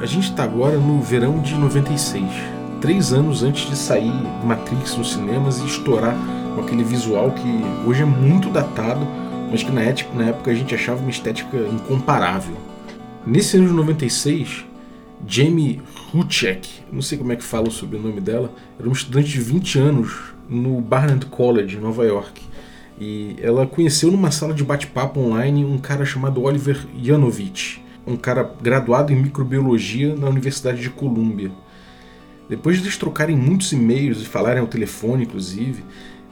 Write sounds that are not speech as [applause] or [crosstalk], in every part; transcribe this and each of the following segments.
A gente está agora no verão de 96, três anos antes de sair Matrix nos cinemas e estourar com aquele visual que hoje é muito datado, mas que na época, na época a gente achava uma estética incomparável. Nesse ano de 96, Jamie Huchek, não sei como é que fala o sobrenome dela, era uma estudante de 20 anos no Barnard College, em Nova York. E ela conheceu numa sala de bate-papo online um cara chamado Oliver Yanovich um cara graduado em microbiologia na Universidade de Colômbia. Depois de eles trocarem muitos e-mails e falarem ao telefone, inclusive,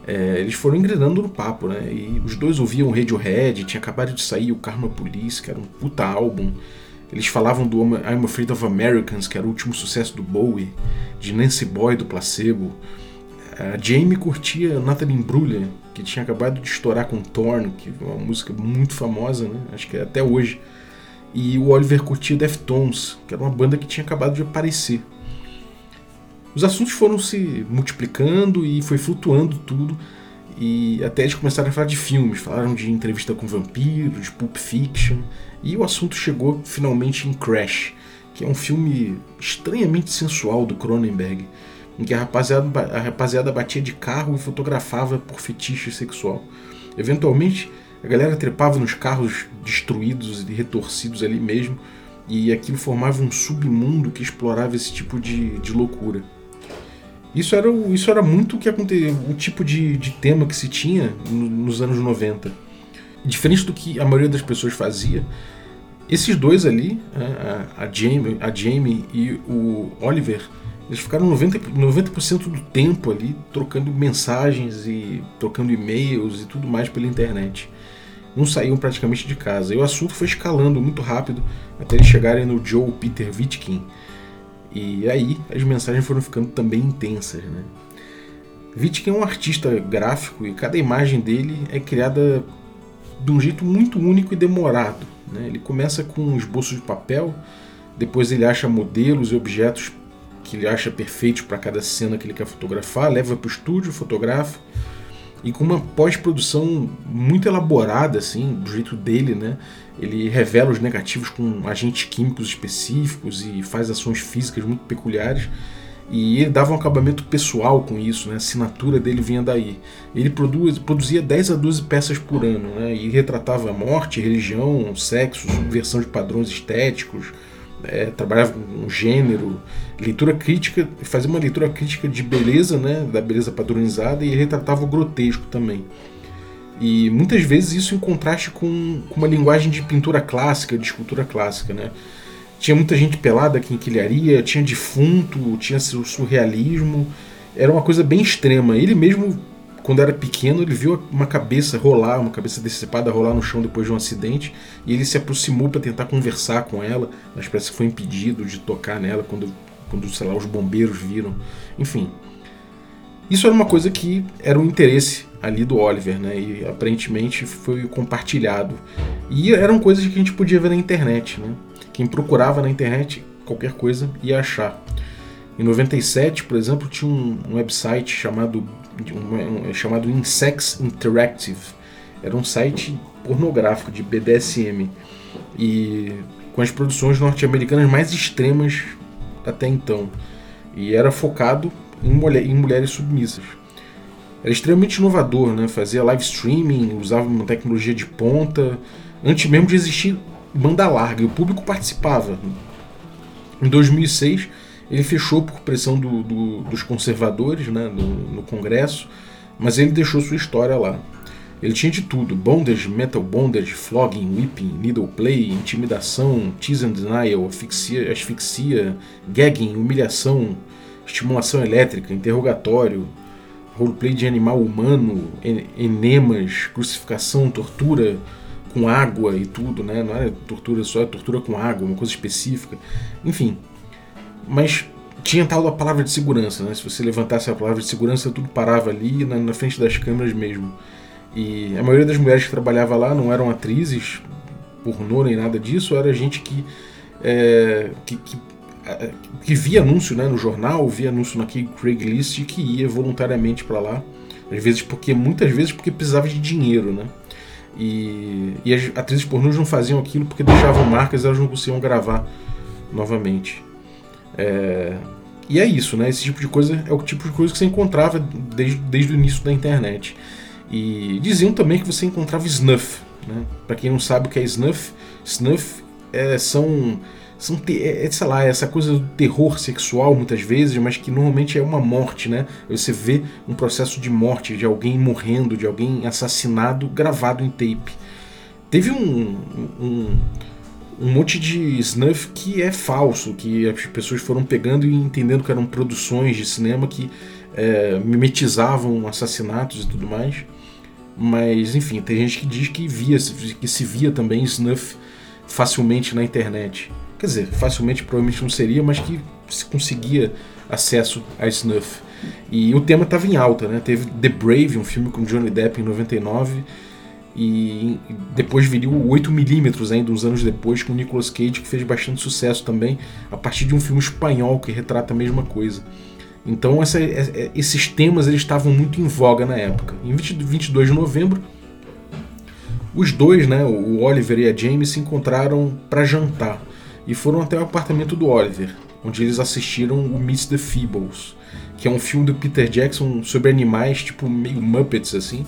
é, eles foram engrenando no papo, né? E os dois ouviam Radiohead, tinha acabado de sair o Karma Police, que era um puta álbum. Eles falavam do I'm Afraid of Americans, que era o último sucesso do Bowie, de Nancy Boy do Placebo. A Jamie curtia Natalie Imbruglia, que tinha acabado de estourar com Torn, que é uma música muito famosa, né? Acho que é até hoje e o Oliver curtia Deftones, que era uma banda que tinha acabado de aparecer. Os assuntos foram se multiplicando e foi flutuando tudo, e até eles começaram a falar de filmes, falaram de entrevista com vampiros, de Pulp Fiction, e o assunto chegou finalmente em Crash, que é um filme estranhamente sensual do Cronenberg, em que a rapaziada, a rapaziada batia de carro e fotografava por fetiche sexual. Eventualmente, a galera trepava nos carros destruídos e retorcidos ali mesmo, e aquilo formava um submundo que explorava esse tipo de, de loucura. Isso era, isso era muito o que acontecia, o tipo de, de tema que se tinha nos anos 90. Diferente do que a maioria das pessoas fazia, esses dois ali, a, a, Jamie, a Jamie e o Oliver, eles ficaram 90%, 90 do tempo ali trocando mensagens e trocando e-mails e tudo mais pela internet não saíam praticamente de casa. E o assunto foi escalando muito rápido até eles chegarem no Joe Peter Vitkin. E aí as mensagens foram ficando também intensas. Né? Vitkin é um artista gráfico e cada imagem dele é criada de um jeito muito único e demorado. Né? Ele começa com um esboço de papel, depois ele acha modelos e objetos que ele acha perfeitos para cada cena que ele quer fotografar, leva para o estúdio, fotografa e com uma pós-produção muito elaborada, assim, do jeito dele, né? Ele revela os negativos com agentes químicos específicos e faz ações físicas muito peculiares. E ele dava um acabamento pessoal com isso, né? a assinatura dele vinha daí. Ele produz, produzia 10 a 12 peças por ano, né? e retratava morte, religião, sexo, subversão de padrões estéticos, é, trabalhava com gênero, leitura crítica, fazia uma leitura crítica de beleza, né, da beleza padronizada e retratava o grotesco também. E muitas vezes isso em contraste com, com uma linguagem de pintura clássica, de escultura clássica, né? Tinha muita gente pelada em quinquilharia, tinha defunto, tinha surrealismo, era uma coisa bem extrema. Ele mesmo quando era pequeno, ele viu uma cabeça rolar, uma cabeça decepada rolar no chão depois de um acidente, e ele se aproximou para tentar conversar com ela, mas parece que foi impedido de tocar nela quando, quando sei lá, os bombeiros viram. Enfim. Isso era uma coisa que era um interesse ali do Oliver, né? E aparentemente foi compartilhado. E eram coisas que a gente podia ver na internet, né? Quem procurava na internet qualquer coisa ia achar. Em 97, por exemplo, tinha um, website chamado um, um, chamado Insex Interactive. Era um site pornográfico de BDSM e com as produções norte-americanas mais extremas até então. E era focado em, mulher, em mulheres submissas. Era extremamente inovador, né? fazia live streaming, usava uma tecnologia de ponta, antes mesmo de existir banda larga, e o público participava. Em 2006, ele fechou por pressão do, do, dos conservadores né, no, no, Congresso, mas ele deixou sua história lá. Ele tinha de tudo: bondage, metal bondage, flogging, whipping, needle play, intimidação, tease and denial, asfixia, asfixia, gagging, humilhação, estimulação elétrica, interrogatório, roleplay de animal humano, enemas, crucificação, tortura com água e tudo, né? Não era tortura só, é tortura com água, uma coisa específica. Enfim, mas tinha tal da palavra de segurança, né? Se você levantasse a palavra de segurança, tudo parava ali na, na, frente das câmeras mesmo. E a maioria das mulheres que trabalhava lá não eram atrizes, pornô nem nada disso, era gente que, é, que, que, que, via anúncio né, no jornal, via anúncio naquele Craigslist e que ia voluntariamente para lá. Às vezes porque, muitas vezes porque precisava de dinheiro, né? E, e as atrizes pornôs não faziam aquilo porque deixavam marcas, elas não conseguiam gravar novamente. É, e é isso, né? Esse tipo de coisa é o tipo de coisa que você encontrava desde, desde o início da internet. E diziam também que você encontrava snuff. Né? Para quem não sabe o que é snuff, snuff é, são, são é, é, sei lá, essa coisa do terror sexual muitas vezes, mas que normalmente é uma morte, né? Você vê um processo de morte, de alguém morrendo, de alguém assassinado, gravado em tape. Teve um, um um monte de snuff que é falso, que as pessoas foram pegando e entendendo que eram produções de cinema que é, mimetizavam assassinatos e tudo mais. Mas enfim, tem gente que diz que via, que se via também snuff facilmente na internet. Quer dizer, facilmente provavelmente não seria, mas que se conseguia acesso a snuff. E o tema estava em alta, né? Teve The Brave, um filme com Johnny Depp em 99 e depois viria o 8mm ainda uns anos depois com Nicolas Cage que fez bastante sucesso também a partir de um filme espanhol que retrata a mesma coisa. Então essa, é, é, esses temas eles estavam muito em voga na época. Em 20, 22 de novembro os dois, né, o Oliver e a Jamie, se encontraram para jantar e foram até o apartamento do Oliver, onde eles assistiram o Miss the Feebles, que é um filme do Peter Jackson sobre animais, tipo meio Muppets assim,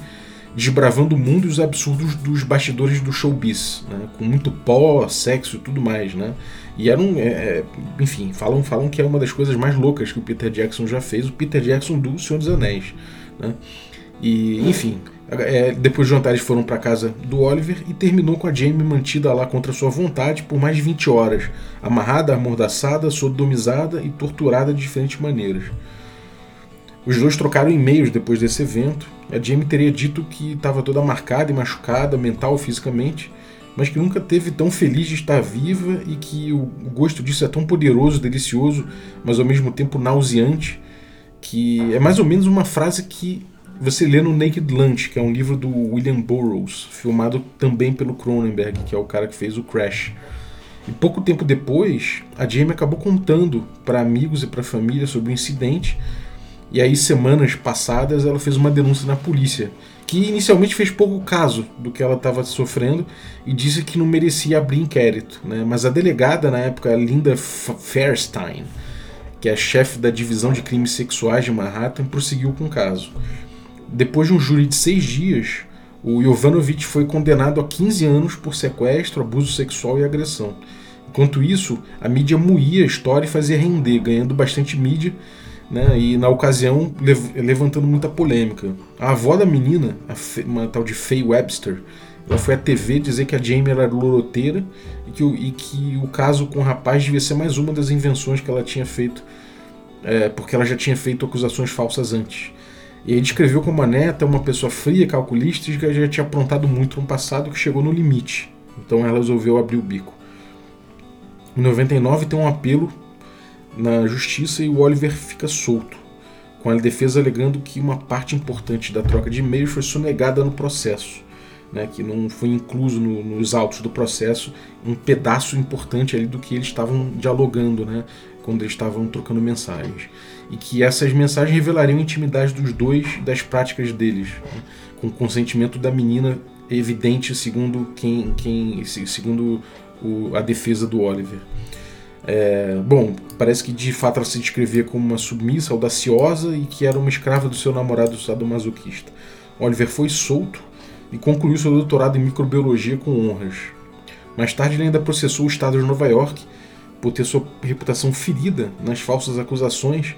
desbravando o mundo e os absurdos dos bastidores do showbiz, né? com muito pó, sexo e tudo mais, né? E era um, é, é, enfim, falam, falam que é uma das coisas mais loucas que o Peter Jackson já fez, o Peter Jackson do Senhor dos Anéis, né? E, enfim, é, depois do jantar eles foram para casa do Oliver e terminou com a Jamie mantida lá contra sua vontade por mais de 20 horas, amarrada, amordaçada, sodomizada e torturada de diferentes maneiras. Os dois trocaram e-mails depois desse evento. A Jamie teria dito que estava toda marcada e machucada, mental e fisicamente, mas que nunca teve tão feliz de estar viva e que o gosto disso é tão poderoso, delicioso, mas ao mesmo tempo nauseante, que é mais ou menos uma frase que você lê no Naked Lunch, que é um livro do William Burroughs, filmado também pelo Cronenberg, que é o cara que fez o Crash. E pouco tempo depois, a Jamie acabou contando para amigos e para a família sobre o incidente e aí, semanas passadas, ela fez uma denúncia na polícia, que inicialmente fez pouco caso do que ela estava sofrendo e disse que não merecia abrir inquérito. Né? Mas a delegada, na época, Linda Fairstein, que é a chefe da divisão de crimes sexuais de Manhattan, prosseguiu com o caso. Depois de um júri de seis dias, o Jovanovic foi condenado a 15 anos por sequestro, abuso sexual e agressão. Enquanto isso, a mídia moía a história e fazia render, ganhando bastante mídia né? E na ocasião levantando muita polêmica. A avó da menina, uma tal de Faye Webster, ela foi à TV dizer que a Jamie era loroteira e que, o, e que o caso com o rapaz devia ser mais uma das invenções que ela tinha feito, é, porque ela já tinha feito acusações falsas antes. E aí descreveu como a neta uma pessoa fria, calculista e que já tinha aprontado muito no passado que chegou no limite. Então ela resolveu abrir o bico. Em 99 tem um apelo na justiça e o Oliver fica solto, com a defesa alegando que uma parte importante da troca de e-mails foi sonegada no processo, né, que não foi incluso no, nos autos do processo um pedaço importante ali do que eles estavam dialogando, né, quando eles estavam trocando mensagens, e que essas mensagens revelariam a intimidade dos dois das práticas deles, né, com consentimento da menina evidente segundo quem, quem segundo o, a defesa do Oliver. É, bom, parece que de fato ela se descrevia como uma submissa, audaciosa e que era uma escrava do seu namorado sadomasoquista. Oliver foi solto e concluiu seu doutorado em microbiologia com honras. Mais tarde, ele ainda processou o estado de Nova York por ter sua reputação ferida nas falsas acusações,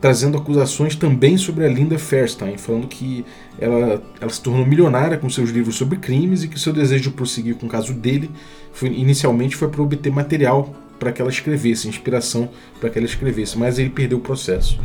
trazendo acusações também sobre a Linda Fairstein, falando que ela, ela se tornou milionária com seus livros sobre crimes e que seu desejo de prosseguir com o caso dele foi, inicialmente foi para obter material para que ela escrevesse, inspiração para que ela escrevesse, mas ele perdeu o processo.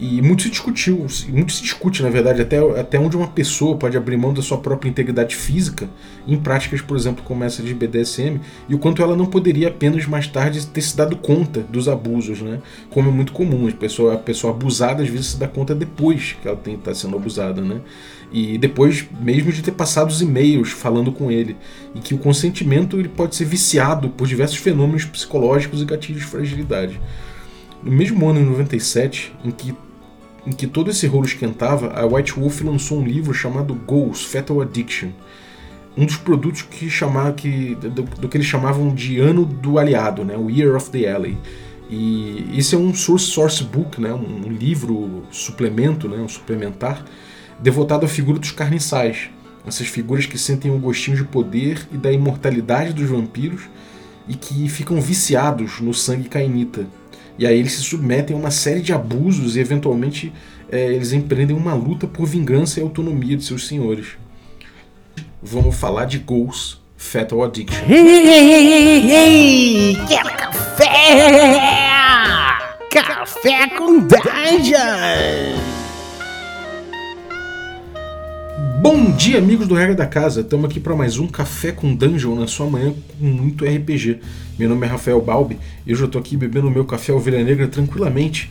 E muito se discutiu, muito se discute, na verdade, até, até onde uma pessoa pode abrir mão da sua própria integridade física em práticas, por exemplo, como essa de BDSM, e o quanto ela não poderia apenas mais tarde ter se dado conta dos abusos, né? Como é muito comum, a pessoa, a pessoa abusada às vezes se dá conta depois que ela está sendo abusada, né? E depois mesmo de ter passado os e-mails falando com ele. E que o consentimento ele pode ser viciado por diversos fenômenos psicológicos e gatilhos de fragilidade. No mesmo ano, em 97, em que em que todo esse rolo esquentava, a White Wolf lançou um livro chamado Goals Fatal Addiction, um dos produtos que chamava que do, do, que eles chamavam de ano do aliado, né, o Year of the Ally. E esse é um source source book, né, um livro suplemento, né, um suplementar devotado à figura dos carniçais, essas figuras que sentem um gostinho de poder e da imortalidade dos vampiros e que ficam viciados no sangue cainita. E aí eles se submetem a uma série de abusos e eventualmente é, eles empreendem uma luta por vingança e autonomia de seus senhores. Vamos falar de Ghost Fatal Addiction. Ei, ei, ei, ei, quer café? Café com Dungeon! Bom dia, amigos do Regra da Casa. Estamos aqui para mais um Café com Dungeon na sua manhã com muito RPG. Meu nome é Rafael Balbi e hoje eu estou aqui bebendo meu café Ovelha Negra tranquilamente.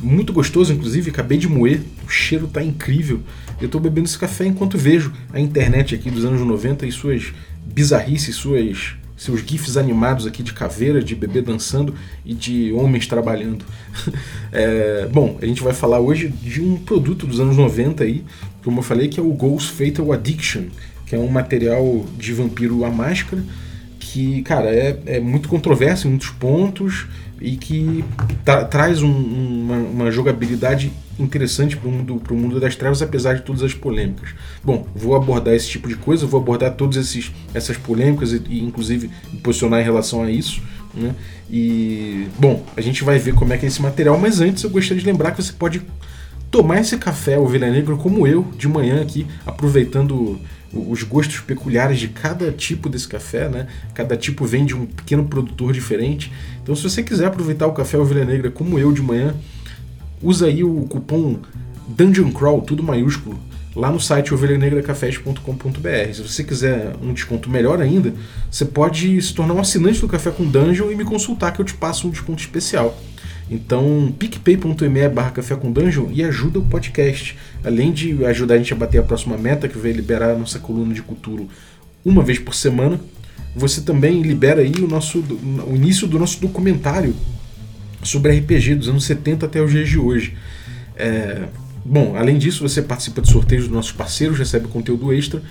Muito gostoso, inclusive, acabei de moer, o cheiro está incrível. Eu estou bebendo esse café enquanto vejo a internet aqui dos anos 90 e suas bizarrices, suas seus gifs animados aqui de caveira, de bebê dançando e de homens trabalhando. [laughs] é, bom, a gente vai falar hoje de um produto dos anos 90 aí, como eu falei, que é o Ghost Fatal Addiction, que é um material de vampiro à máscara que, cara, é, é muito controverso em muitos pontos e que tra traz um, uma, uma, jogabilidade interessante para o mundo, mundo das trevas, apesar de todas as polêmicas. Bom, vou abordar esse tipo de coisa, vou abordar todas essas polêmicas e, e, inclusive, me posicionar em relação a isso. Né? E, bom, a gente vai ver como é que é esse material, mas antes eu gostaria de lembrar que você pode tomar esse café Ovelha Negra como eu, de manhã aqui, aproveitando os gostos peculiares de cada tipo desse café, né? Cada tipo vem de um pequeno produtor diferente. Então, se você quiser aproveitar o café Ovelha Negra como eu de manhã, usa aí o cupom Dungeon Crawl, tudo maiúsculo, lá no site ovelhanegracafés.com.br. Se você quiser um desconto melhor ainda, você pode se tornar um assinante do Café com Dungeon e me consultar que eu te passo um desconto especial. Então, picpay.me barra café com dungeon e ajuda o podcast. Além de ajudar a gente a bater a próxima meta, que vai liberar a nossa coluna de cultura uma vez por semana, você também libera aí o nosso o início do nosso documentário sobre RPG dos anos 70 até os dias de hoje. É, bom, além disso, você participa de sorteios dos nossos parceiros, recebe conteúdo extra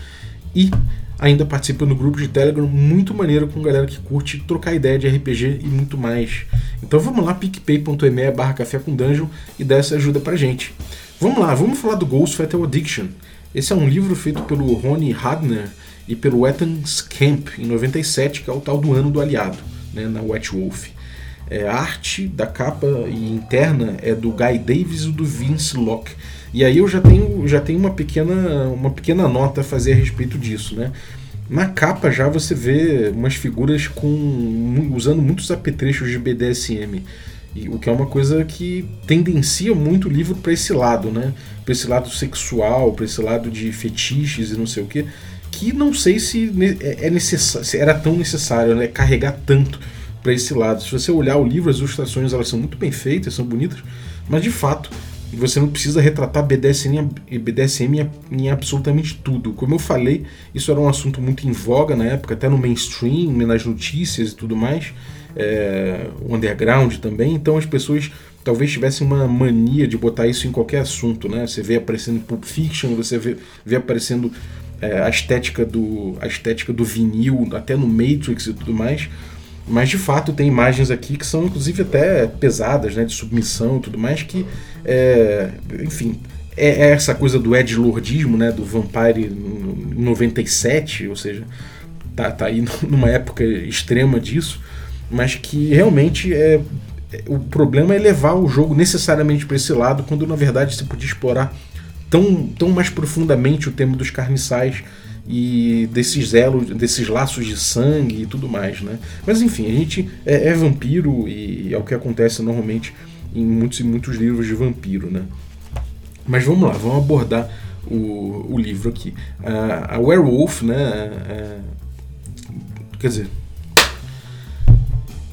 e ainda participa no grupo de Telegram muito maneiro com galera que curte trocar ideia de RPG e muito mais. Então vamos lá, picpay.me barra café com dungeon e dá essa ajuda pra gente. Vamos lá, vamos falar do Ghost Fatal Addiction. Esse é um livro feito pelo Ronnie Hadner e pelo Ethan Scamp em 97, que é o tal do ano do aliado, né, na White Wolf. É, a arte da capa e interna é do Guy Davis e do Vince Locke. E aí eu já tenho, já tenho uma, pequena, uma pequena nota a fazer a respeito disso, né? Na capa já você vê umas figuras com usando muitos apetrechos de BDSM. E, o que é uma coisa que tendencia muito o livro para esse lado, né? Para esse lado sexual, para esse lado de fetiches e não sei o que, que não sei se é, é necessário, se era tão necessário, né? Carregar tanto para esse lado. Se você olhar o livro, as ilustrações elas são muito bem feitas, são bonitas, mas de fato você não precisa retratar BDSM, BDSM em absolutamente tudo. Como eu falei, isso era um assunto muito em voga na época, até no mainstream, nas notícias e tudo mais, é, underground também. Então as pessoas talvez tivessem uma mania de botar isso em qualquer assunto, né? Você vê aparecendo Pulp Fiction, você vê, vê aparecendo é, a estética do a estética do vinil, até no Matrix e tudo mais. Mas de fato tem imagens aqui que são inclusive até pesadas, né, de submissão e tudo mais, que, é, enfim, é, é essa coisa do Ed Lordismo, né, do Vampire 97, ou seja, tá, tá aí [laughs] numa época extrema disso, mas que realmente é, o problema é levar o jogo necessariamente para esse lado, quando na verdade você podia explorar tão, tão mais profundamente o tema dos carniçais e desses elos, desses laços de sangue e tudo mais, né? Mas enfim, a gente é, é vampiro e é o que acontece normalmente em muitos e muitos livros de vampiro, né? Mas vamos lá, vamos abordar o, o livro aqui. A, a Werewolf, né? Quer dizer,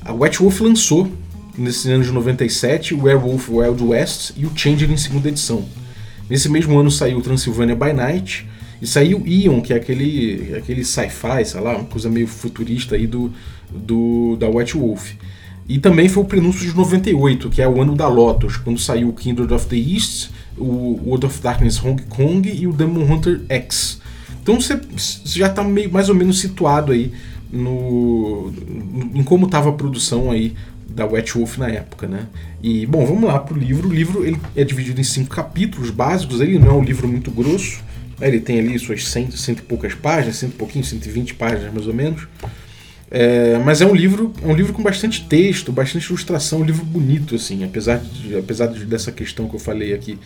a White Wolf lançou nesse ano de 97 o Werewolf Wild West e o Changeling em segunda edição. Nesse mesmo ano saiu Transylvania by Night, e saiu Ion, que é aquele, aquele sci-fi, sei lá, uma coisa meio futurista aí do, do, da White Wolf. E também foi o prenúncio de 98, que é o ano da Lotus, quando saiu o Kindred of the East, o World of Darkness Hong Kong e o Demon Hunter X. Então você, já está mais ou menos situado aí no, em como estava a produção aí da Wet Wolf na época, né? E bom, vamos lá pro livro. O livro ele é dividido em cinco capítulos básicos. Ele não é um livro muito grosso. Ele tem ali suas cento, cento e poucas páginas, cento e pouquinho, 120 páginas mais ou menos. É, mas é um livro, é um livro com bastante texto, bastante ilustração, um livro bonito assim, apesar de, apesar de, dessa questão que eu falei aqui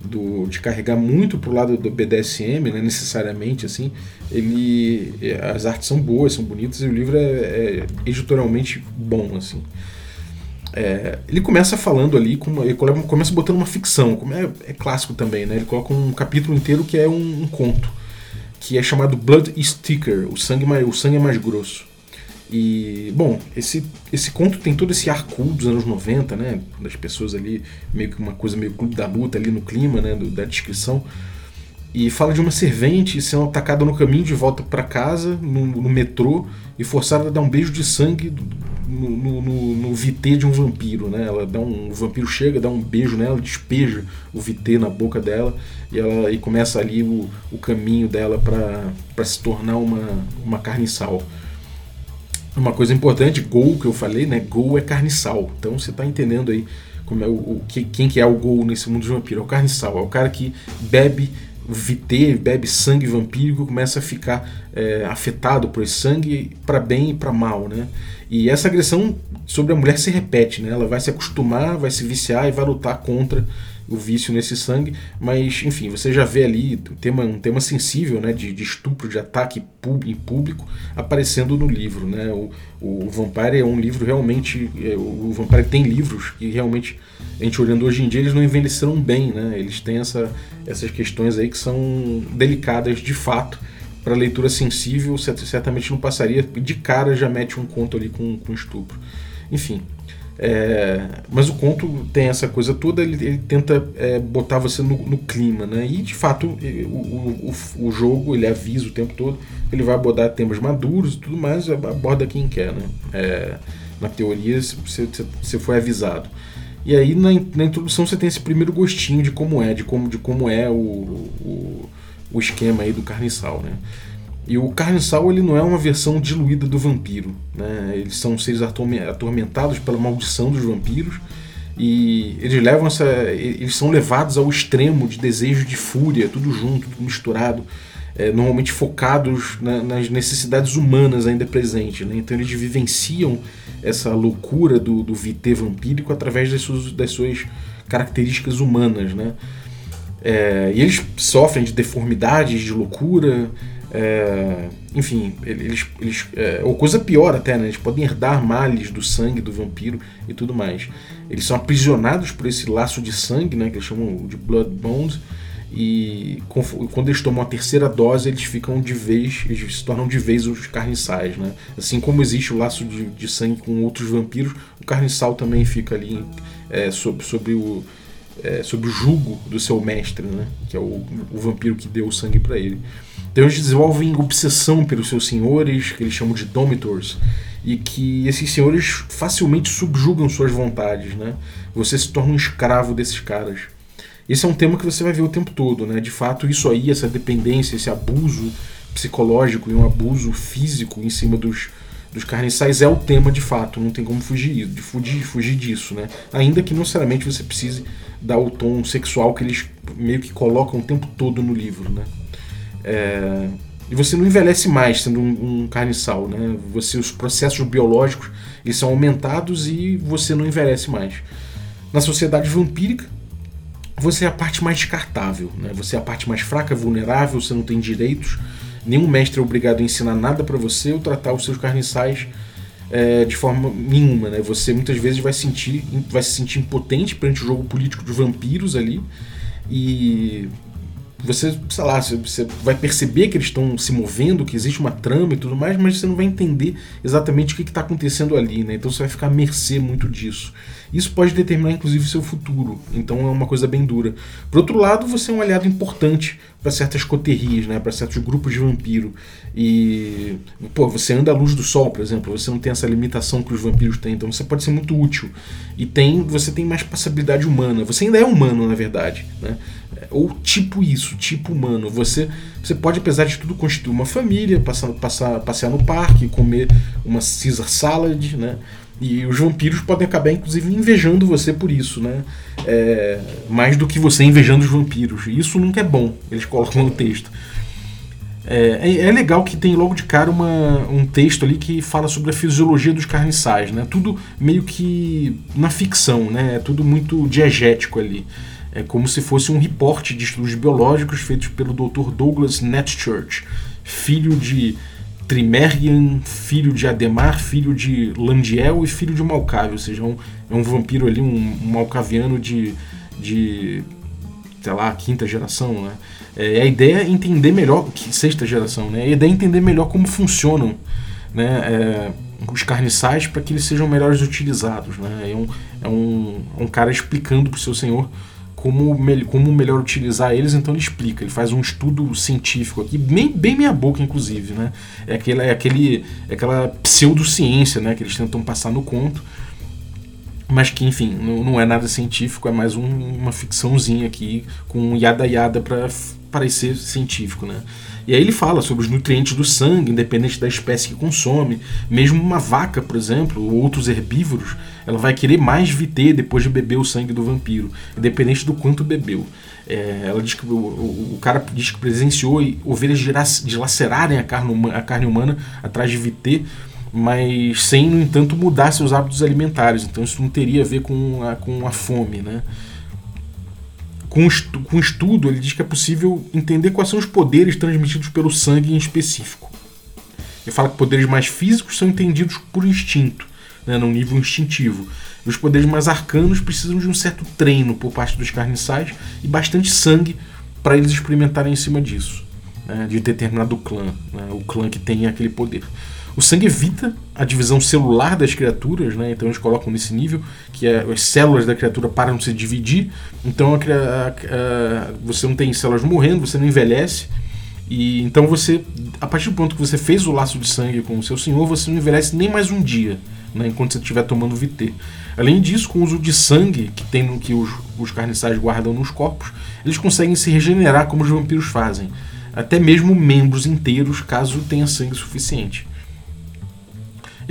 do, de carregar muito pro lado do BDSM, né, necessariamente assim, ele as artes são boas, são bonitas e o livro é, é editorialmente bom assim. É, ele começa falando ali, com ele começa botando uma ficção, como é, é, clássico também, né? Ele coloca um capítulo inteiro que é um, um conto, que é chamado Blood is Thicker, o sangue, mais, o sangue é mais grosso. E, bom, esse, esse conto tem todo esse ar cool dos anos 90, né? Das pessoas ali, meio que uma coisa meio clube da luta ali no clima, né? Do, da descrição. E fala de uma servente sendo atacada no caminho de volta para casa, no, no, metrô, e forçada a dar um beijo de sangue no, no, no, no VT de um vampiro, né? Ela dá um, o vampiro chega, dá um beijo nela, despeja o VT na boca dela, e, ela, e começa ali o, o caminho dela para se tornar uma, uma carne sal. Uma coisa importante, Gol, que eu falei, né? Gol é carniçal. Então você está entendendo aí como é o, o, quem que é o Gol nesse mundo de vampiro. É o carniçal, é o cara que bebe VT, bebe sangue vampírico, começa a ficar é, afetado por esse sangue para bem e para mal, né? E essa agressão sobre a mulher se repete, né? Ela vai se acostumar, vai se viciar e vai lutar contra o vício nesse sangue, mas enfim, você já vê ali um tema, um tema sensível né, de, de estupro, de ataque em público aparecendo no livro. Né? O, o Vampire é um livro realmente. É, o Vampire tem livros que realmente, a gente olhando hoje em dia, eles não envelheceram bem. Né? Eles têm essa, essas questões aí que são delicadas de fato. Para leitura sensível, certamente não passaria. De cara já mete um conto ali com, com estupro. Enfim, é, mas o conto tem essa coisa toda, ele, ele tenta é, botar você no, no, clima, né? E de fato o, o, o, jogo ele avisa o tempo todo, ele vai abordar temas maduros e tudo mais, aborda quem quer, né? É, na teoria você, você foi avisado. E aí na, na, introdução você tem esse primeiro gostinho de como é, de como, de como é o, o, o esquema aí do carniçal, né? E o Carniçal ele não é uma versão diluída do vampiro. Né? Eles são seres atormentados pela maldição dos vampiros e eles levam essa, eles são levados ao extremo de desejo de fúria, tudo junto, tudo misturado, é, normalmente focados na, nas necessidades humanas ainda presentes. Né? Então eles vivenciam essa loucura do, do VT vampírico através das suas, das suas características humanas. Né? É, e eles sofrem de deformidades, de loucura, é, enfim, eles, eles é, ou coisa pior até, né? Eles podem herdar males do sangue do vampiro e tudo mais. Eles são aprisionados por esse laço de sangue, né? Que eles chamam de blood bond. E quando eles tomam a terceira dose, eles ficam de vez, eles se tornam de vez os carniçais, né? Assim como existe o laço de, de sangue com outros vampiros, o carniçal também fica ali é, sobre, sobre o é, sobre o jugo do seu mestre, né? Que é o, o vampiro que deu o sangue para ele. Então eles desenvolvem obsessão pelos seus senhores, que eles chamam de Domitors, e que esses senhores facilmente subjugam suas vontades, né? Você se torna um escravo desses caras. Esse é um tema que você vai ver o tempo todo, né? De fato, isso aí, essa dependência, esse abuso psicológico e um abuso físico em cima dos, dos carniçais é o tema de fato, não tem como fugir, de fugir, fugir disso, né? Ainda que não necessariamente você precise dar o tom sexual que eles meio que colocam o tempo todo no livro, né? É, e você não envelhece mais sendo um, um carniçal, né? Você, os processos biológicos eles são aumentados e você não envelhece mais. Na sociedade vampírica, você é a parte mais descartável, né? Você é a parte mais fraca, vulnerável, você não tem direitos. Nenhum mestre é obrigado a ensinar nada para você ou tratar os seus carniçais é, de forma nenhuma, né? Você muitas vezes vai sentir, vai se sentir impotente perante o jogo político dos vampiros ali e você, sei lá, você vai perceber que eles estão se movendo, que existe uma trama e tudo mais, mas você não vai entender exatamente o que está acontecendo ali, né? Então você vai ficar à mercê muito disso. Isso pode determinar, inclusive, o seu futuro. Então é uma coisa bem dura. Por outro lado, você é um aliado importante para certas coterrias, né, para certos grupos de vampiro. E, pô, você anda à luz do sol, por exemplo, você não tem essa limitação que os vampiros têm, então você pode ser muito útil. E tem, você tem mais passabilidade humana. Você ainda é humano, na verdade, né? Ou tipo isso, tipo humano. Você, você pode, apesar de tudo, constituir uma família, passar, passar, passear no parque, comer uma Caesar salad, né? E os vampiros podem acabar, inclusive, invejando você por isso, né? É, mais do que você invejando os vampiros. Isso nunca é bom, eles colocam no texto. É, é, é, legal que tem logo de cara uma, um texto ali que fala sobre a fisiologia dos carniçais, né? Tudo meio que na ficção, né? É tudo muito diegético ali. É como se fosse um reporte de estudos biológicos feitos pelo Dr. Douglas Netchurch, filho de Trimergian, filho de Ademar, filho de Landiel e filho de Malcave, ou seja, um, é um vampiro ali, um, um malcaviano de, de, sei lá, quinta geração, né? É, a ideia é entender melhor, sexta geração, né? A ideia é entender melhor como funcionam, né? É, os carniçais para que eles sejam melhores utilizados, né? É um, é um, um cara explicando para o seu senhor como, como melhor utilizar eles, então ele explica, ele faz um estudo científico aqui, bem, bem meia boca, inclusive, né? É, aquele, é, aquele, é aquela pseudociência né, que eles tentam passar no conto, mas que, enfim, não, não é nada científico, é mais um, uma ficçãozinha aqui, com um yada yada para parecer científico, né? E aí ele fala sobre os nutrientes do sangue, independente da espécie que consome. Mesmo uma vaca, por exemplo, ou outros herbívoros, ela vai querer mais VT depois de beber o sangue do vampiro, independente do quanto bebeu. É, ela diz que o, o, cara diz que presenciou ovelhas dilacerarem a carne, a carne humana atrás de VT, mas sem, no entanto, mudar seus hábitos alimentares. Então isso não teria a ver com a, com a fome, né? Com, estu com estudo, ele diz que é possível entender quais são os poderes transmitidos pelo sangue em específico. Ele fala que poderes mais físicos são entendidos por instinto, né, num nível instintivo. E os poderes mais arcanos precisam de um certo treino por parte dos carniçais e bastante sangue para eles experimentarem em cima disso, né, de determinado clã, né, o clã que tem aquele poder. O sangue evita a divisão celular das criaturas, né? então eles colocam nesse nível que é, as células da criatura param de se dividir, então a, a, a, você não tem células morrendo, você não envelhece, e então você, a partir do ponto que você fez o laço de sangue com o seu senhor, você não envelhece nem mais um dia, né? enquanto você estiver tomando VT. Além disso, com o uso de sangue que tem que os, os carniçais guardam nos corpos, eles conseguem se regenerar como os vampiros fazem, até mesmo membros inteiros, caso tenha sangue suficiente.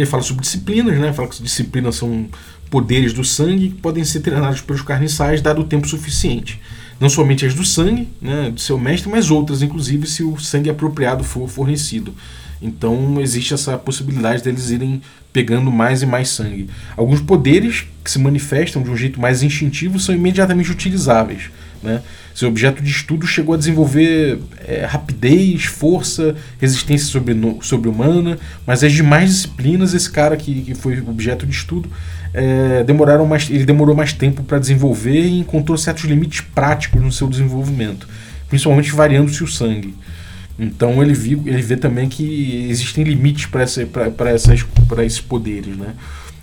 Ele fala sobre disciplinas, né? Fala que disciplinas são poderes do sangue que podem ser treinados pelos carniçais dado o tempo suficiente. Não somente as do sangue, né, do seu mestre, mas outras, inclusive, se o sangue apropriado for fornecido. Então existe essa possibilidade deles irem pegando mais e mais sangue. Alguns poderes que se manifestam de um jeito mais instintivo são imediatamente utilizáveis. Né? Seu objeto de estudo chegou a desenvolver é, rapidez, força, resistência sobre-humana, sobre mas as demais disciplinas, esse cara que, que foi objeto de estudo, é, demoraram mais, ele demorou mais tempo para desenvolver e encontrou certos limites práticos no seu desenvolvimento, principalmente variando-se o sangue. Então ele, viu, ele vê também que existem limites para esses poderes. Né?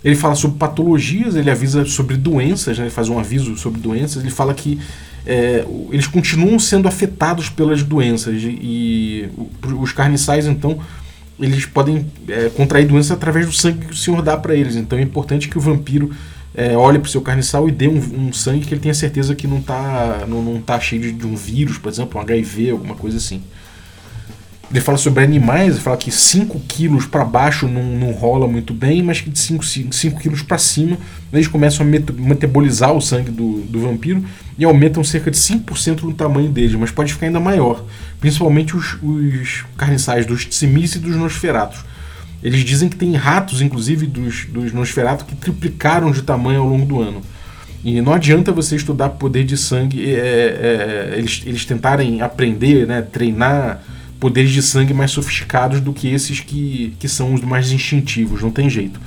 Ele fala sobre patologias, ele avisa sobre doenças, né? ele faz um aviso sobre doenças, ele fala que é, eles continuam sendo afetados pelas doenças e, os carniçais então eles podem é, contrair doenças através do sangue que o senhor dá para eles. Então é importante que o vampiro é, olhe para o seu carniçal e dê um, um, sangue que ele tenha certeza que não está não, não tá cheio de, de, um vírus, por exemplo, um HIV, alguma coisa assim. Ele fala sobre animais, ele fala que 5 quilos para baixo não, não rola muito bem, mas que de 5 quilos para cima eles começam a metabolizar o sangue do, do vampiro e aumentam cerca de 5% no tamanho deles, mas pode ficar ainda maior, principalmente os, os carniçais dos Tsimis e dos Nosferatos. Eles dizem que tem ratos, inclusive, dos, dos Nosferatos que triplicaram de tamanho ao longo do ano. E não adianta você estudar poder de sangue, é, é, eles, eles tentarem aprender, né, treinar poderes de sangue mais sofisticados do que esses que, que são os mais instintivos, não tem jeito.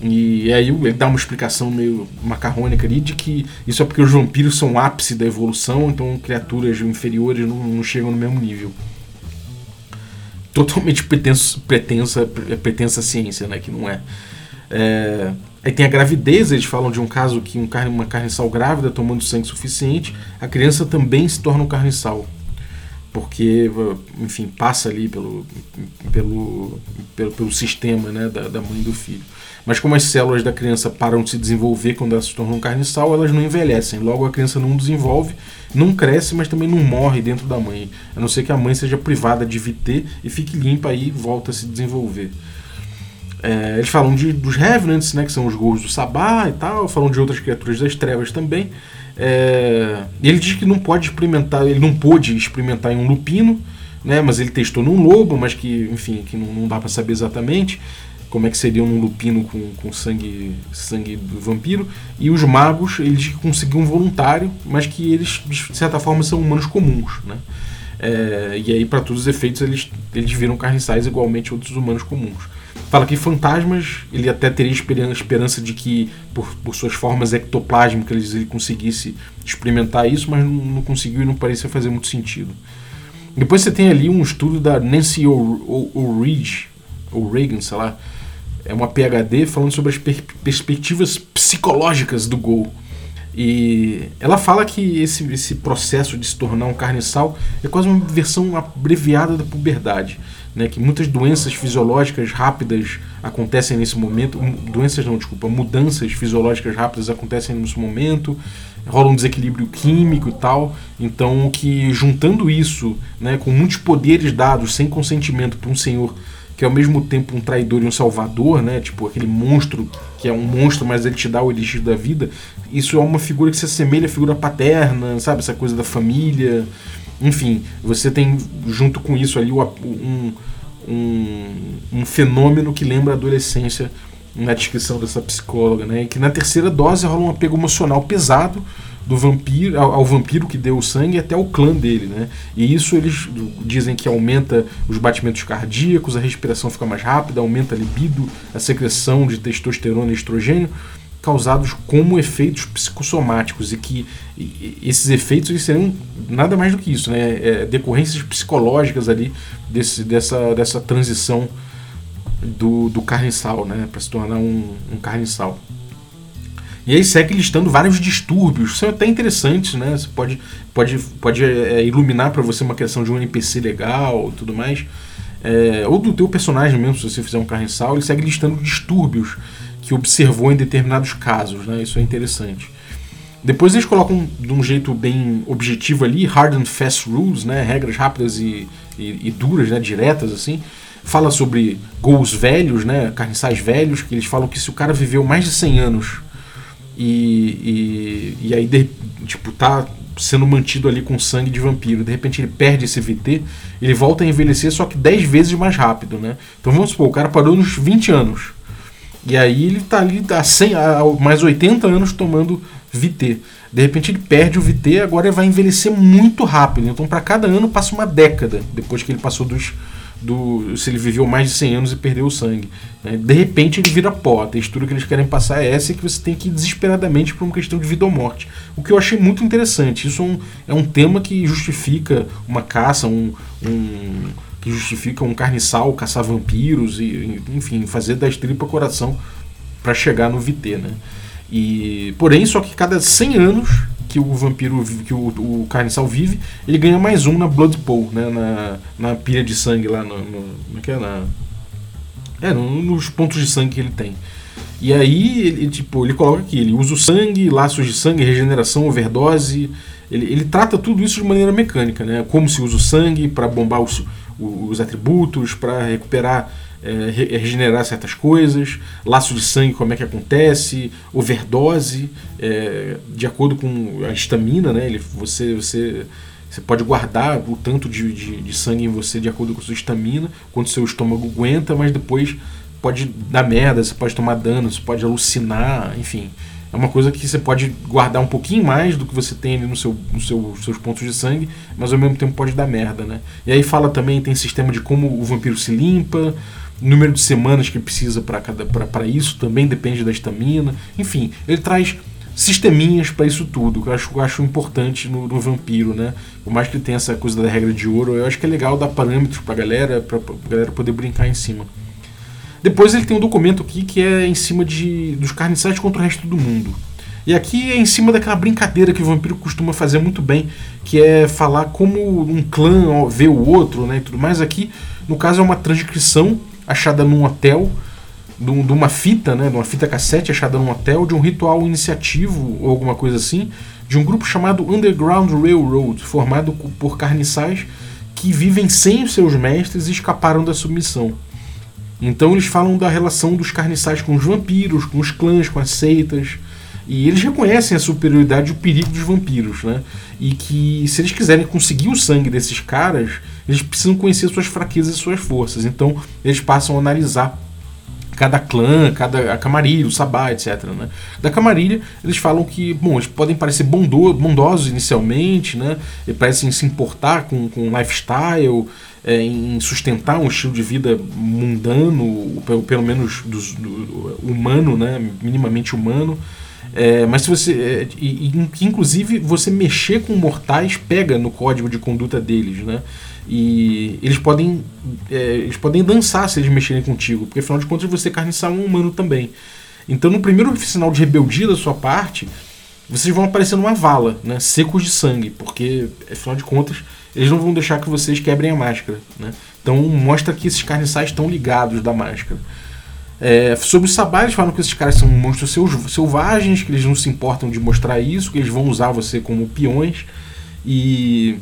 E aí ele dá uma explicação meio macarrônica ali de que isso é porque os vampiros são o ápice da evolução, então criaturas inferiores não, não chegam no mesmo nível. Totalmente pretenso, pretensa, pretensa ciência, né? Que não é. é. Aí tem a gravidez, eles falam de um caso que um carne, uma carniçal grávida tomando sangue suficiente, a criança também se torna um carniçal porque, enfim, passa ali pelo, pelo, pelo, pelo sistema né, da, da mãe e do filho. Mas como as células da criança param de se desenvolver quando elas se tornam carniçal, elas não envelhecem. Logo a criança não desenvolve, não cresce, mas também não morre dentro da mãe. A não ser que a mãe seja privada de VT e fique limpa e volta a se desenvolver. É, eles falam de, dos Revenants, né, que são os gols do Sabá e tal, falam de outras criaturas das trevas também. É, ele diz que não pode experimentar, ele não pôde experimentar em um lupino, né, mas ele testou num lobo, mas que, enfim, que não, não dá para saber exatamente como é que seria um lupino com, com sangue, sangue do vampiro. E os magos, eles conseguiam um voluntário, mas que eles, de certa forma, são humanos comuns, né? É, e aí, para todos os efeitos, eles, eles viram carniçais igualmente outros humanos comuns. Fala que fantasmas, ele até teria esperança de que, por, por suas formas ectoplásmicas, ele conseguisse experimentar isso, mas não, não conseguiu e não parecia fazer muito sentido. Depois você tem ali um estudo da Nancy O'Reilly, ou Reagan, sei lá, é uma PhD falando sobre as per perspectivas psicológicas do Gol. E ela fala que esse, esse processo de se tornar um carniçal é quase uma versão abreviada da puberdade. Né, que muitas doenças fisiológicas rápidas acontecem nesse momento, doenças não, desculpa, mudanças fisiológicas rápidas acontecem nesse momento, rola um desequilíbrio químico e tal, então que juntando isso, né, com muitos poderes dados sem consentimento para um senhor que é ao mesmo tempo um traidor e um salvador, né? Tipo aquele monstro que é um monstro, mas ele te dá o elixir da vida. Isso é uma figura que se assemelha à figura paterna, sabe? Essa coisa da família. Enfim, você tem junto com isso ali um, um, um fenômeno que lembra a adolescência na descrição dessa psicóloga, né? E que na terceira dose rola um apego emocional pesado do vampiro ao, ao, vampiro que deu o sangue até o clã dele, né? E isso eles dizem que aumenta os batimentos cardíacos, a respiração fica mais rápida, aumenta a libido, a secreção de testosterona e estrogênio, causados como efeitos psicossomáticos e que e, esses efeitos seriam nada mais do que isso, né? É, decorrências psicológicas ali desse, dessa, dessa transição do, do carniçal, né? Para se tornar um, um carniçal. E aí segue listando vários distúrbios, são até interessantes, né? Você pode, pode, pode é, iluminar para você uma questão de um NPC legal tudo mais. É, ou do teu personagem mesmo, se você fizer um carniçal, ele segue listando distúrbios que observou em determinados casos, né? Isso é interessante. Depois eles colocam de um jeito bem objetivo ali, hard and fast rules, né? Regras rápidas e, e, e duras, né? Diretas, assim. Fala sobre gols velhos, né? Carniçais velhos, que eles falam que se o cara viveu mais de 100 anos e, e, e aí, de, tipo, tá sendo mantido ali com sangue de vampiro. De repente ele perde esse VT, ele volta a envelhecer só que 10 vezes mais rápido, né? Então vamos supor, o cara parou nos 20 anos. E aí ele tá ali há, 100, há mais 80 anos tomando VT. De repente ele perde o VT, agora ele vai envelhecer muito rápido. Então para cada ano passa uma década depois que ele passou dos do se ele viveu mais de 100 anos e perdeu o sangue. Né? De repente ele vira pó. A textura que eles querem passar é essa e que você tem que ir desesperadamente por uma questão de vida ou morte. O que eu achei muito interessante. Isso é um, é um tema que justifica uma caça, um, um que justifica um carniçal caçar vampiros e enfim fazer da estripa coração para chegar no VT, né? E porém só que cada 100 anos que o vampiro, que o, o carniçal vive, ele ganha mais um na Blood Pool, né? Na, na pilha de sangue lá, no, no, é que é? Na, é, no, nos pontos de sangue que ele tem. E aí, ele, tipo, ele coloca aqui, ele usa o sangue, laços de sangue, regeneração, overdose. Ele, ele trata tudo isso de maneira mecânica, né? Como se usa o sangue para bombar os, os atributos, para recuperar é, regenerar certas coisas, laço de sangue, como é que acontece, overdose, é, de acordo com a estamina, né? Ele, você, você, você pode guardar o tanto de, de, de sangue em você de acordo com a sua estamina, quanto seu estômago aguenta, mas depois pode dar merda, você pode tomar dano, você pode alucinar, enfim. É uma coisa que você pode guardar um pouquinho mais do que você tem ali no seu, no seu, seus pontos de sangue, mas ao mesmo tempo pode dar merda, né? E aí fala também, tem sistema de como o vampiro se limpa, número de semanas que precisa para isso também depende da estamina. Enfim, ele traz sisteminhas para isso tudo, que eu acho, eu acho importante no, no, vampiro, né? Por mais que tenha essa coisa da regra de ouro, eu acho que é legal dar parâmetros para galera, para galera poder brincar em cima. Depois ele tem um documento aqui que é em cima de, dos carniçais contra o resto do mundo. E aqui é em cima daquela brincadeira que o vampiro costuma fazer muito bem, que é falar como um clã vê o outro, né, e tudo mais. Aqui, no caso, é uma transcrição achada num hotel, de uma fita, né, de uma fita cassete achada num hotel, de um ritual iniciativo ou alguma coisa assim, de um grupo chamado Underground Railroad, formado por carniçais que vivem sem os seus mestres e escaparam da submissão. Então eles falam da relação dos carniçais com os vampiros, com os clãs, com as seitas, e eles reconhecem a superioridade e o perigo dos vampiros, né? E que se eles quiserem conseguir o sangue desses caras, eles precisam conhecer suas fraquezas e suas forças. Então eles passam a analisar cada clã, cada a camarilha, o sabá, etc. Né? Da camarilha, eles falam que, bom, eles podem parecer bondo, bondosos inicialmente, né? E parecem se importar com, com lifestyle, é, em sustentar um estilo de vida mundano, pelo, pelo menos do, do, humano, né? Minimamente humano. É, mas se você. É, e, e, inclusive você mexer com mortais pega no código de conduta deles, né? E eles podem. É, eles podem dançar se eles mexerem contigo, porque afinal de contas você carniçar um humano também. Então no primeiro sinal de rebeldia da sua parte, vocês vão aparecer numa vala, né? Secos de sangue, porque afinal de contas eles não vão deixar que vocês quebrem a máscara, né? Então mostra que esses carniçais estão ligados da máscara. É, sobre os sabás, falam que esses caras são monstros selvagens, que eles não se importam de mostrar isso, que eles vão usar você como peões. E,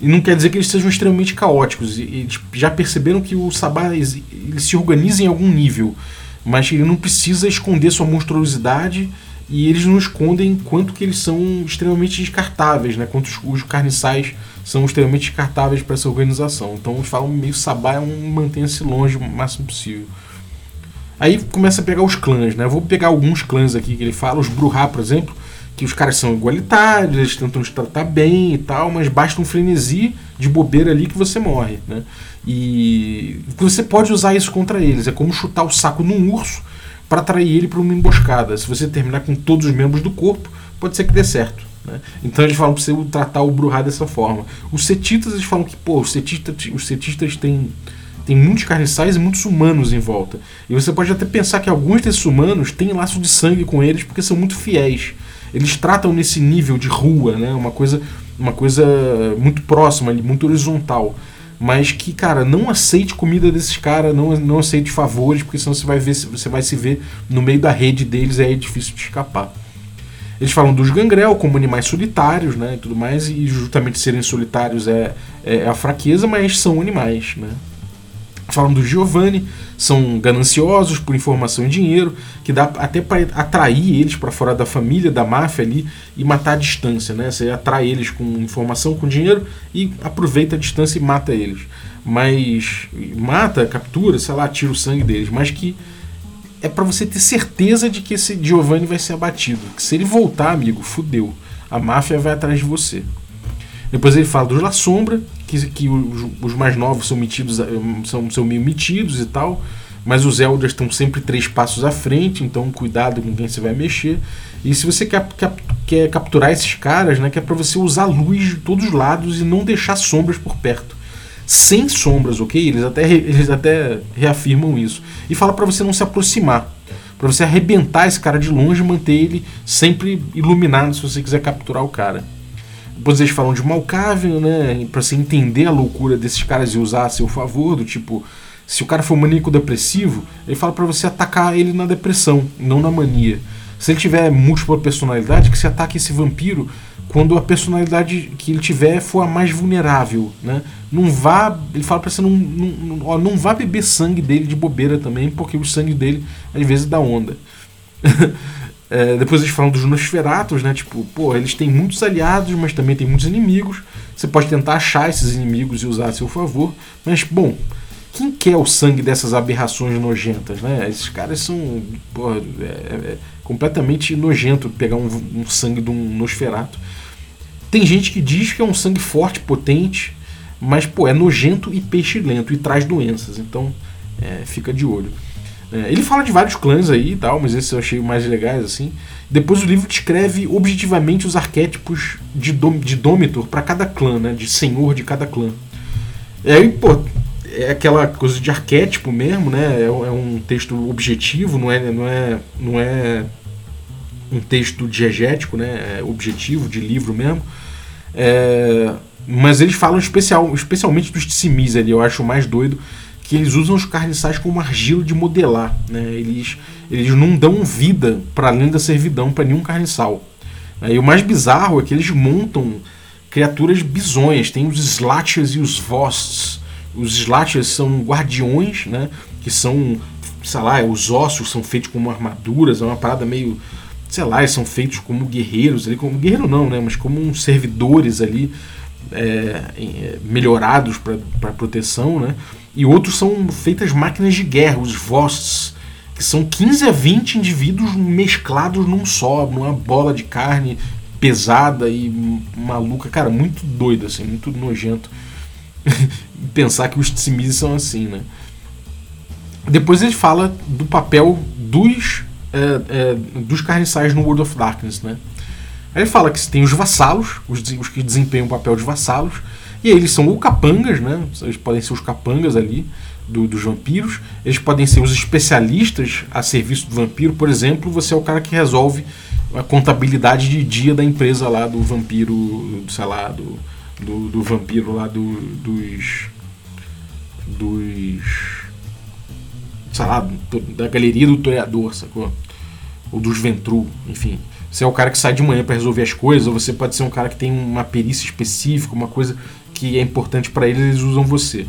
e não quer dizer que eles sejam extremamente caóticos. E, e já perceberam que o sabá ele se organiza em algum nível, mas ele não precisa esconder sua monstruosidade e eles não escondem quanto que eles são extremamente descartáveis, né? Quanto os, os carniçais são extremamente descartáveis para essa organização. Então eles falam meio sabá é um mantenha-se longe o máximo possível. Aí começa a pegar os clãs, né? Eu vou pegar alguns clãs aqui que ele fala, os Bruhá, por exemplo, que os caras são igualitários, eles tentam te tratar bem e tal, mas basta um frenesi de bobeira ali que você morre, né? E você pode usar isso contra eles, é como chutar o saco num urso para atrair ele para uma emboscada. Se você terminar com todos os membros do corpo, pode ser que dê certo. Né? Então eles falam para você tratar o Bruhá dessa forma. Os setitas eles falam que pô, os setistas, os setistas têm tem muitos carniçais e muitos humanos em volta. E você pode até pensar que alguns desses humanos têm laço de sangue com eles porque são muito fiéis. Eles tratam nesse nível de rua, né? Uma coisa, uma coisa muito próxima, muito horizontal. Mas que, cara, não aceite comida desses caras, não, não aceite favores, porque senão você vai, ver, você vai se ver no meio da rede deles aí é difícil de escapar. Eles falam dos gangrel como animais solitários, né, e tudo mais, e justamente serem solitários é, é a fraqueza, mas são animais, né. Falam do Giovanni, são gananciosos por informação e dinheiro, que dá até para atrair eles para fora da família, da máfia ali e matar a distância, né? Você atrai eles com informação, com dinheiro e aproveita a distância e mata eles. Mas mata, captura, sei lá, tira o sangue deles, mas que é para você ter certeza de que esse Giovanni vai ser abatido. Que se ele voltar, amigo, fudeu. A máfia vai atrás de você. Depois ele fala dos La Sombra, que, que os, os, mais novos são metidos, eh, são, são meio metidos e tal, mas os Elders estão sempre três passos à frente, então cuidado com quem você vai mexer. E se você quer, quer, quer capturar esses caras, né, que é para você usar luz de todos os lados e não deixar sombras por perto. Sem sombras, ok? Eles até, eles até reafirmam isso. E fala para você não se aproximar. Para você arrebentar esse cara de longe e manter ele sempre iluminado se você quiser capturar o cara. Depois eles falam de Malkavian, né? Pra você entender a loucura desses caras e usar a seu favor, do tipo, se o cara for maníaco depressivo, ele fala para você atacar ele na depressão, não na mania. Se ele tiver múltipla personalidade, que você ataque esse vampiro quando a personalidade que ele tiver for a mais vulnerável, né? Não vá, ele fala para você não, não, ó, não vá beber sangue dele de bobeira também, porque o sangue dele às vezes dá onda. [laughs] É, depois eles falam dos Nosferatos, né? Tipo, pô, eles têm muitos aliados, mas também tem muitos inimigos. Você pode tentar achar esses inimigos e usar a seu favor. Mas, bom, quem quer o sangue dessas aberrações nojentas, né? Esses caras são pô, é, é completamente nojento pegar um, um, sangue de um Nosferato. Tem gente que diz que é um sangue forte, potente, mas, pô, é nojento e pestilento e traz doenças. Então, é, fica de olho. É, ele fala de vários clãs aí e tal, mas esses eu achei mais legais assim. Depois o livro descreve objetivamente os arquétipos de, Dom, de Domitor para cada clã, né? De senhor de cada clã. E aí, pô, é aquela coisa de arquétipo mesmo, né? É, é, um texto objetivo, não é, não é, não é um texto diegético, né, é, objetivo, de livro mesmo. É, mas eles falam especial, especialmente dos tissimis ali, eu acho mais doido, que eles usam os carniçais como argila de modelar. Né? Eles, eles não dão vida para além da servidão para nenhum carniçal. E o mais bizarro é que eles montam criaturas bizonhas. Tem os Slatchers e os Vosts. Os Slatchers são guardiões, né? que são, sei lá, os ossos são feitos como armaduras, é uma parada meio sei lá, eles são feitos como guerreiros ali, como guerreiro não, né, mas como uns servidores ali é, é melhorados para proteção, né? E outros são feitas máquinas de guerra, os Vosts, que são 15 a 20 indivíduos mesclados num só, numa bola de carne pesada e maluca, cara, muito doido assim, muito nojento [laughs] pensar que os Tsimis são assim, né? Depois ele fala do papel dos é, é, dos carniçais no World of Darkness, né? Aí ele fala que tem os vassalos, os, os que desempenham o papel de vassalos, e eles são o capangas, né? Eles podem ser os capangas ali do, dos vampiros. Eles podem ser os especialistas a serviço do vampiro. Por exemplo, você é o cara que resolve a contabilidade de dia da empresa lá do vampiro, sei lá, do, do, do vampiro lá do, dos. dos. sei lá, da galeria do toreador, sacou? Ou dos Ventru, enfim. Você é o cara que sai de manhã para resolver as coisas, ou você pode ser um cara que tem uma perícia específica, uma coisa que é importante para eles, eles usam você.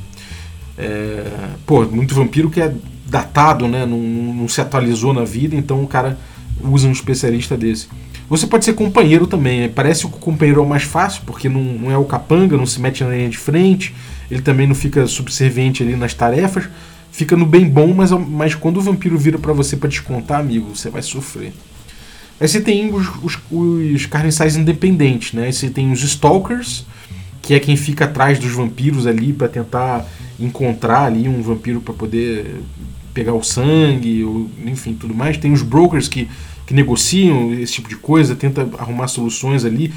É, pô, muito vampiro que é datado, né? Não, não, se atualizou na vida, então o cara usa um especialista desse. Você pode ser companheiro também. Né? Parece que o companheiro é o mais fácil, porque não, não é o capanga, não se mete na linha de frente, ele também não fica subserviente ali nas tarefas, fica no bem bom, mas, mas quando o vampiro vira para você para descontar, amigo, você vai sofrer. Aí você tem os, os, os carniçais independentes, né? Aí você tem os stalkers, que é quem fica atrás dos vampiros ali para tentar encontrar ali um vampiro para poder pegar o sangue, ou, enfim, tudo mais. Tem os brokers que, que negociam esse tipo de coisa, tenta arrumar soluções ali,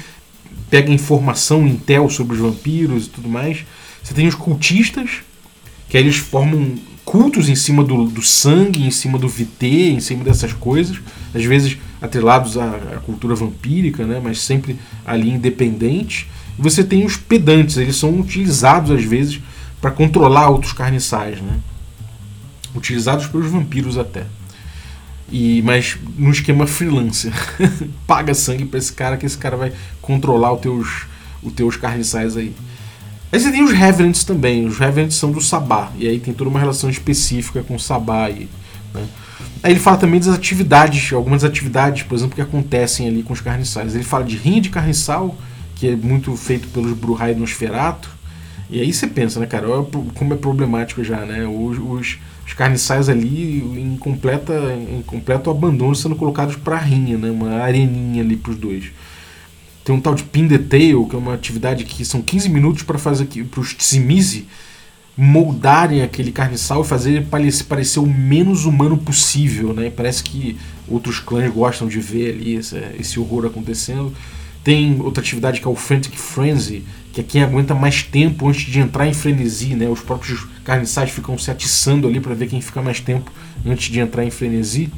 pega informação, intel sobre os vampiros e tudo mais. Você tem os cultistas, que eles formam cultos em cima do, do sangue, em cima do VT, em cima dessas coisas, às vezes atrelados à, à cultura vampírica, né, mas sempre ali independentes. E você tem os pedantes, eles são utilizados às vezes para controlar outros carniçais, né? utilizados pelos vampiros até. E, mas no esquema freelancer. [laughs] Paga sangue para esse cara que esse cara vai controlar os teus, os teus carniçais aí. Aí você tem os Revenants também. Os Revenants são do Sabá. E aí tem toda uma relação específica com o Sabá. aí. né? Aí ele fala também das atividades, algumas atividades, por exemplo, que acontecem ali com os carniçais. Ele fala de rinha de carniçal, que é muito feito pelos Bruhai Nosferato. E aí você pensa, né, cara, como é problemático já, né? Os, os, os carniçais ali em, completa, em completo abandono sendo colocados para rinha, né? Uma areninha ali para os dois. Tem um tal de pin the tail, que é uma atividade que são 15 minutos para fazer para os Tsimise moldarem aquele carniçal e fazer ele parecer, parecer o menos humano possível, né? Parece que outros clãs gostam de ver ali esse, esse horror acontecendo. Tem outra atividade que é o Frantic Frenzy, que é quem aguenta mais tempo antes de entrar em frenesi, né? Os próprios carniçais ficam se atiçando ali para ver quem fica mais tempo antes de entrar em frenesi.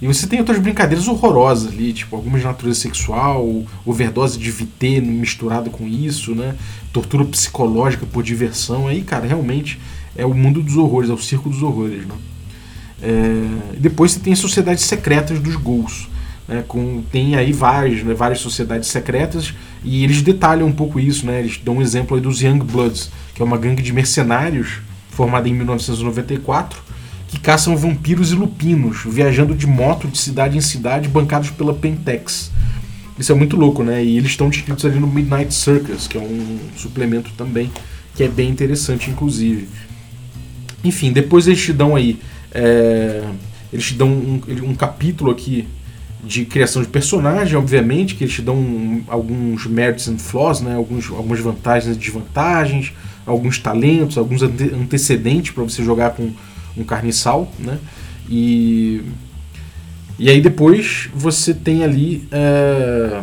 E você tem outras brincadeiras horrorosas ali, tipo algumas de natureza sexual, overdose de VT misturado com isso, né? Tortura psicológica por diversão. Aí, cara, realmente é o mundo dos horrores, é o circo dos horrores, né? É... Depois você tem as sociedades secretas dos gols né, com, tem aí várias, né, várias sociedades secretas e eles detalham um pouco isso, né, eles dão um exemplo aí dos Young Bloods, que é uma gangue de mercenários formada em 1994 que caçam vampiros e lupinos, viajando de moto de cidade em cidade, bancados pela Pentex. Isso é muito louco, né? E eles estão descritos ali no Midnight Circus, que é um suplemento também, que é bem interessante, inclusive. Enfim, depois eles te dão aí. É, eles te dão um, um capítulo aqui de criação de personagem, obviamente, que eles te dão um, alguns merits and flaws, né? Alguns, algumas vantagens e desvantagens, alguns talentos, alguns ante antecedentes para você jogar com um carniçal, né? E, e aí depois você tem ali é,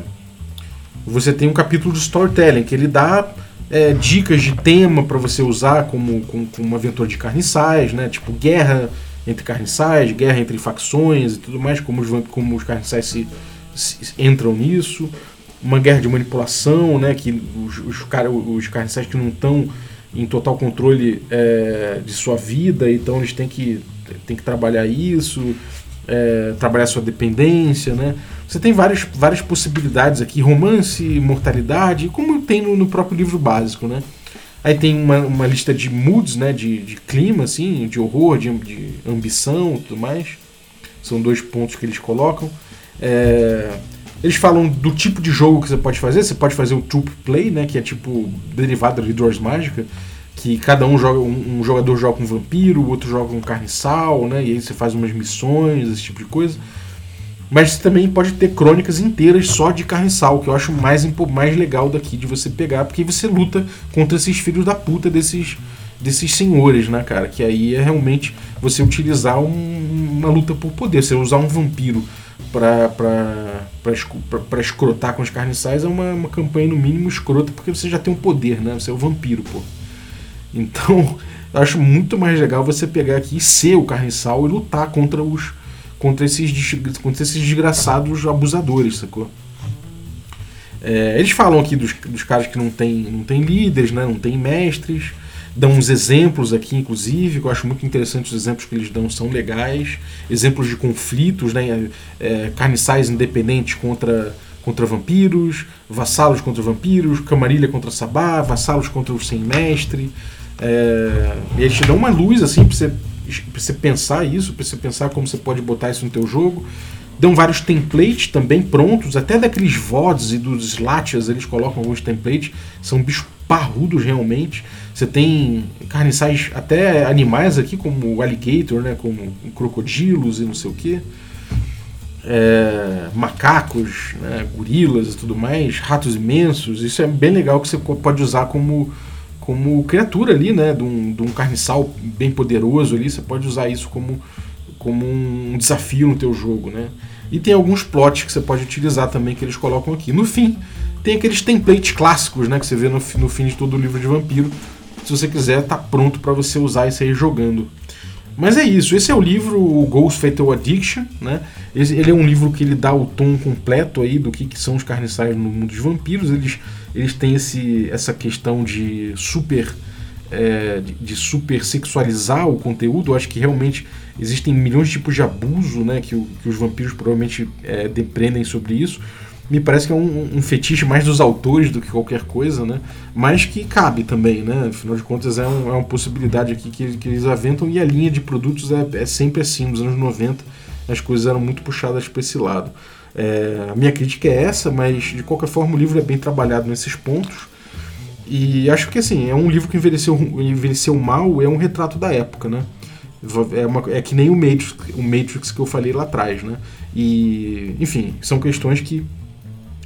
você tem um capítulo de storytelling que ele dá é, dicas de tema para você usar como, como, como uma aventura de carniçais, né? Tipo guerra entre carniçais, guerra entre facções e tudo mais, como os, como os carniçais se, entram nisso. Uma guerra de manipulação, né? Que os, os, os carniçais que não estão em total controle é, de sua vida, então eles têm que, têm que trabalhar isso, é, trabalhar sua dependência, né? Você tem várias, várias possibilidades aqui, romance, mortalidade, como tem no, no próprio livro básico, né? Aí tem uma, uma lista de moods, né? De, de clima, assim, de horror, de, de ambição e tudo mais. São dois pontos que eles colocam. É, eles falam do tipo de jogo que você pode fazer. Você pode fazer o troop play, né? Que é tipo derivado de Dwarves Mágica. Que cada um joga, um, um, jogador joga um vampiro, o outro joga um carniçal, né? E aí você faz umas missões, esse tipo de coisa. Mas também pode ter crônicas inteiras só de carniçal, que eu acho mais, mais legal daqui de você pegar, porque você luta contra esses filhos da puta desses, desses senhores, né, cara? Que aí é realmente você utilizar um, uma luta por poder. Você usar um vampiro pra, escrotar com os carniçais é uma, uma campanha, no mínimo, escrota, porque você já tem um poder, né? Você é o vampiro, pô. Então, [laughs] eu acho muito mais legal você pegar aqui e ser o carniçal e lutar contra os contra esses, contra esses desgraçados abusadores, sacou? É, eles falam aqui dos, dos caras que não tem, não tem líderes, né, não tem mestres, dão uns exemplos aqui, inclusive, que eu acho muito interessante os exemplos que eles dão, são legais. Exemplos de conflitos, né, é, carniçais independentes contra, contra vampiros, vassalos contra vampiros, camarilha contra sabá, vassalos contra o sem mestre. É, e eles te dão uma luz assim pra você para você pensar isso, para você pensar como você pode botar isso no teu jogo. Dão vários templates também prontos, até daqueles VODs e dos Latias eles colocam alguns templates, são bichos parrudos realmente. Você tem carniçais, até animais aqui, como alligator, né, como crocodilos e não sei o que. É, macacos, né, gorilas e tudo mais, ratos imensos. Isso é bem legal que você pode usar como como criatura ali, né? De um, de um carniçal bem poderoso ali. Você pode usar isso como, como um desafio no teu jogo, né? E tem alguns plots que você pode utilizar também que eles colocam aqui. No fim, tem aqueles templates clássicos, né? Que você vê no, no fim de todo o livro de vampiro. Se você quiser, tá pronto para você usar isso aí jogando. Mas é isso, esse é o livro o Ghost Fatal Addiction, né? Ele é um livro que ele dá o tom completo aí do que, que são os carniçais no mundo dos vampiros. Eles eles têm esse, essa questão de super é, de, super sexualizar o conteúdo. Eu acho que realmente existem milhões de tipos de abuso né, que, que os vampiros provavelmente é, sobre isso. Me parece que é um, um, fetiche mais dos autores do que qualquer coisa, né? Mas que cabe também, né? Afinal de contas, é, um, é uma possibilidade aqui que, que, eles aventam e a linha de produtos é, é sempre assim. Nos anos 90, as coisas eram muito puxadas para esse lado. É, a minha crítica é essa, mas de qualquer forma o livro é bem trabalhado nesses pontos. E acho que assim, é um livro que envelheceu, envelheceu mal, é um retrato da época, né? É, uma, é que nem o Matrix, o Matrix que eu falei lá atrás, né? E, enfim, são questões que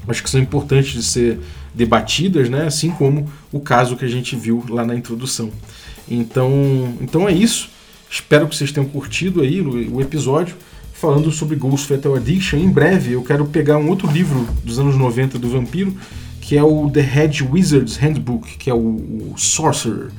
acho que são importantes de ser debatidas, né? Assim como o caso que a gente viu lá na introdução. Então, então é isso. Espero que vocês tenham curtido aí o, o episódio falando sobre Ghost Fatal Addiction. Em breve eu quero pegar um outro livro dos anos 90 do vampiro, que é o The Head Wizard's Handbook, que é o, o Sorcerer,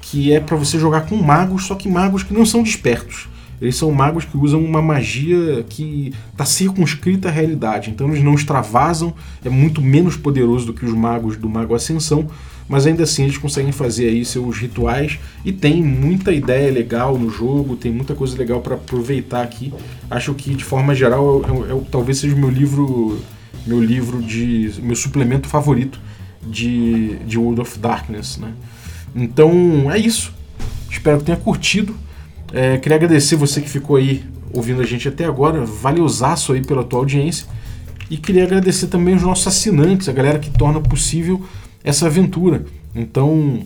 que é para você jogar com magos, só que magos que não são despertos. Eles são magos que usam uma magia que está circunscrita à realidade. Então eles não extravasam, é muito menos poderoso do que os magos do Mago Ascensão, mas ainda assim eles conseguem fazer aí seus rituais e tem muita ideia legal no jogo, tem muita coisa legal para aproveitar aqui. Acho que de forma geral é, é, é, talvez seja o meu livro, meu livro de meu suplemento favorito de, de World of Darkness, né? Então é isso. Espero que tenha curtido. É, queria agradecer você que ficou aí ouvindo a gente até agora. Valeuzaço aí pela tua audiência. E queria agradecer também os nossos assinantes, a galera que torna possível essa aventura. Então,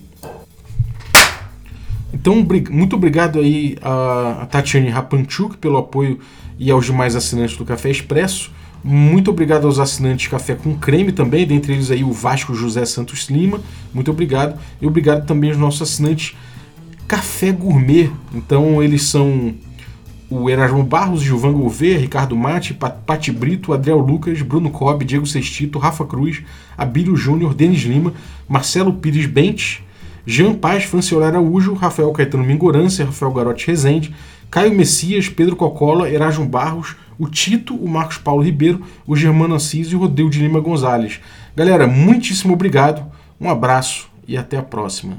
então muito obrigado aí a, Tatiane Rapanchuk pelo apoio e aos demais assinantes do Café Expresso. Muito obrigado aos assinantes Café com Creme também, dentre eles aí o Vasco José Santos Lima. Muito obrigado. E obrigado também aos nossos assinantes café gourmet. Então eles são o Erasmo Barros, Gilvan Gouveia, Ricardo Mate, Pati Brito, Adriel Lucas, Bruno Cobb, Diego Sextito, Rafa Cruz, Abílio Júnior, Denis Lima, Marcelo Pires Bentes, Jean Paz, Franciola Araújo, Rafael Caetano Mingorância, Rafael Garotti Rezende, Caio Messias, Pedro Cocola, Erasmo Barros, o Tito, o Marcos Paulo Ribeiro, o Germano Assis e o Rodeu de Lima Gonzalez. Galera, muitíssimo obrigado, um abraço e até a próxima.